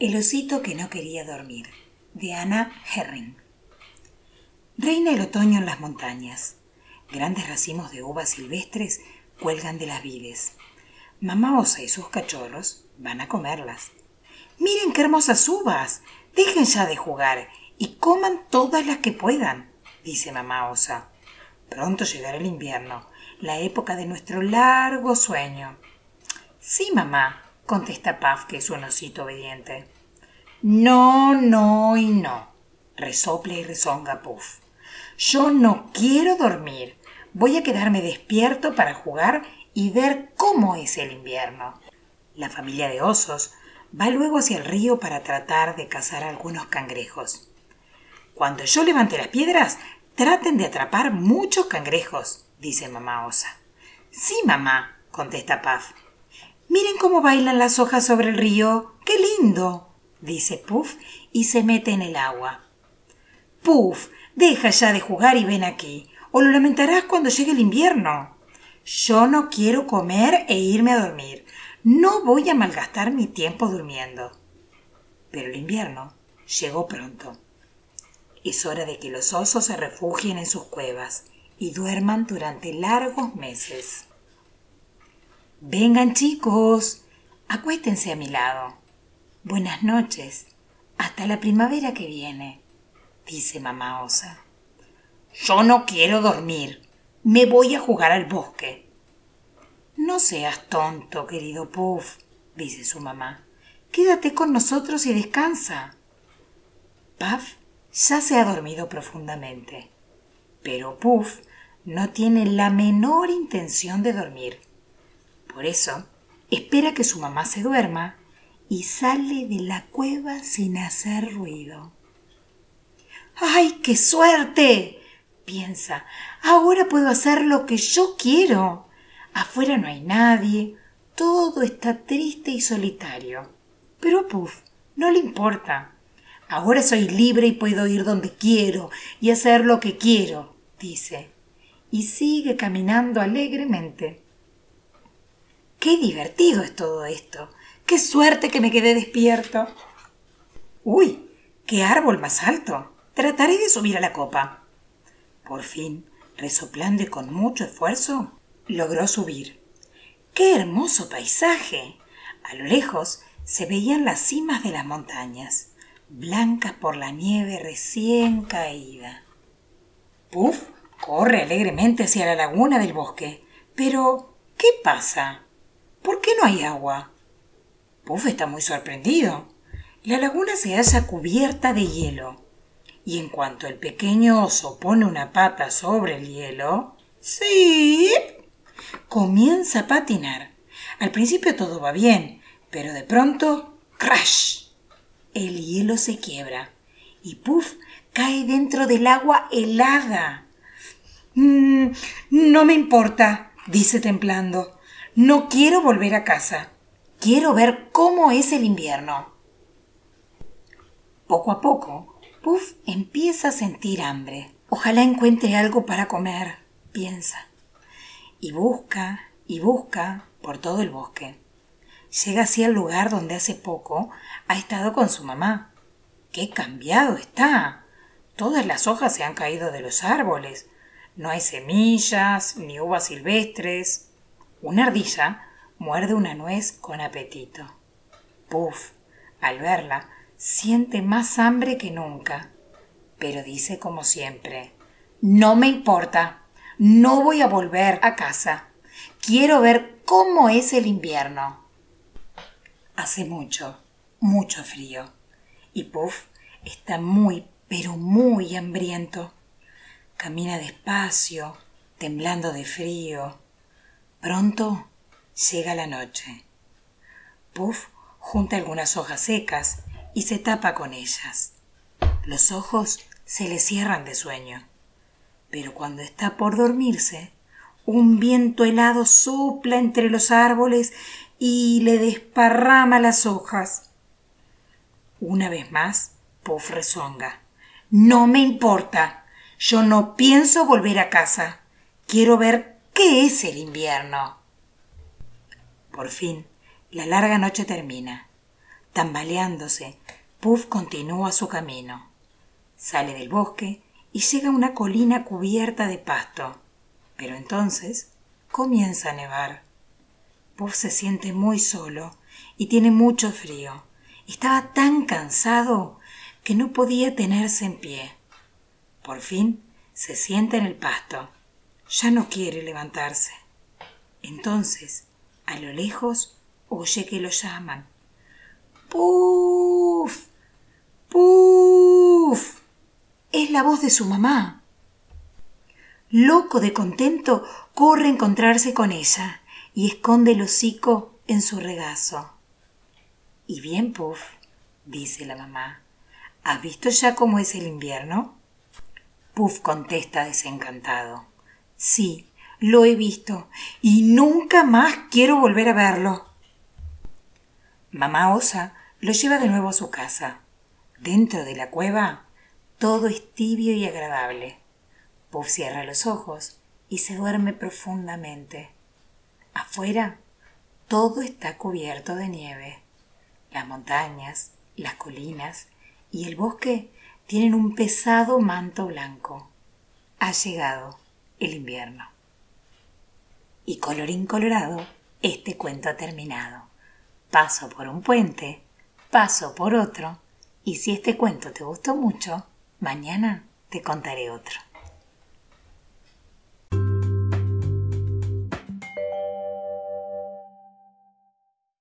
El osito que no quería dormir, de Ana Herring. Reina el otoño en las montañas. Grandes racimos de uvas silvestres cuelgan de las vides. Mamá Osa y sus cachorros van a comerlas. Miren qué hermosas uvas. Dejen ya de jugar y coman todas las que puedan, dice mamá Osa. Pronto llegará el invierno, la época de nuestro largo sueño. Sí, mamá, contesta Puff, que es un osito obediente. No, no y no, resopla y rezonga Puff. Yo no quiero dormir. Voy a quedarme despierto para jugar y ver cómo es el invierno. La familia de osos va luego hacia el río para tratar de cazar algunos cangrejos. Cuando yo levante las piedras, traten de atrapar muchos cangrejos, dice mamá osa. Sí, mamá, contesta Puff. Miren cómo bailan las hojas sobre el río. ¡Qué lindo! dice Puff y se mete en el agua. Puff, deja ya de jugar y ven aquí, o lo lamentarás cuando llegue el invierno. Yo no quiero comer e irme a dormir. No voy a malgastar mi tiempo durmiendo. Pero el invierno llegó pronto. Es hora de que los osos se refugien en sus cuevas y duerman durante largos meses. Vengan chicos, acuéstense a mi lado. Buenas noches, hasta la primavera que viene, dice mamá osa. Yo no quiero dormir, me voy a jugar al bosque. No seas tonto, querido Puff, dice su mamá. Quédate con nosotros y descansa. Puff ya se ha dormido profundamente, pero Puff no tiene la menor intención de dormir por eso, espera que su mamá se duerma y sale de la cueva sin hacer ruido. ¡Ay, qué suerte! piensa. Ahora puedo hacer lo que yo quiero. Afuera no hay nadie, todo está triste y solitario. Pero Puff no le importa. Ahora soy libre y puedo ir donde quiero y hacer lo que quiero, dice, y sigue caminando alegremente. Qué divertido es todo esto. Qué suerte que me quedé despierto. Uy, qué árbol más alto. Trataré de subir a la copa. Por fin, resoplando y con mucho esfuerzo, logró subir. ¡Qué hermoso paisaje! A lo lejos se veían las cimas de las montañas, blancas por la nieve recién caída. Puff corre alegremente hacia la laguna del bosque. Pero, ¿qué pasa? ¿Por qué no hay agua? Puff está muy sorprendido. La laguna se halla cubierta de hielo. Y en cuanto el pequeño oso pone una pata sobre el hielo, sí, comienza a patinar. Al principio todo va bien, pero de pronto, ¡crash! El hielo se quiebra y Puff cae dentro del agua helada. Mm, no me importa, dice templando. No quiero volver a casa. Quiero ver cómo es el invierno. Poco a poco, Puff empieza a sentir hambre. Ojalá encuentre algo para comer, piensa. Y busca y busca por todo el bosque. Llega así al lugar donde hace poco ha estado con su mamá. ¡Qué cambiado está! Todas las hojas se han caído de los árboles. No hay semillas, ni uvas silvestres, una ardilla muerde una nuez con apetito. Puff, al verla, siente más hambre que nunca, pero dice como siempre No me importa, no voy a volver a casa. Quiero ver cómo es el invierno. Hace mucho, mucho frío, y Puff está muy, pero muy hambriento. Camina despacio, temblando de frío, Pronto llega la noche. Puff junta algunas hojas secas y se tapa con ellas. Los ojos se le cierran de sueño. Pero cuando está por dormirse, un viento helado sopla entre los árboles y le desparrama las hojas. Una vez más, Puff rezonga. No me importa. Yo no pienso volver a casa. Quiero ver ¿Qué es el invierno? Por fin, la larga noche termina. Tambaleándose, Puff continúa su camino. Sale del bosque y llega a una colina cubierta de pasto. Pero entonces comienza a nevar. Puff se siente muy solo y tiene mucho frío. Estaba tan cansado que no podía tenerse en pie. Por fin se sienta en el pasto. Ya no quiere levantarse. Entonces, a lo lejos, oye que lo llaman. ¡Puf! ¡Puf! Es la voz de su mamá. Loco de contento, corre a encontrarse con ella y esconde el hocico en su regazo. Y bien, Puff, dice la mamá, ¿has visto ya cómo es el invierno? Puff contesta desencantado. Sí, lo he visto y nunca más quiero volver a verlo. Mamá Osa lo lleva de nuevo a su casa. Dentro de la cueva todo es tibio y agradable. Puff cierra los ojos y se duerme profundamente. Afuera todo está cubierto de nieve. Las montañas, las colinas y el bosque tienen un pesado manto blanco. Ha llegado el invierno. Y colorín colorado, este cuento ha terminado. Paso por un puente, paso por otro, y si este cuento te gustó mucho, mañana te contaré otro.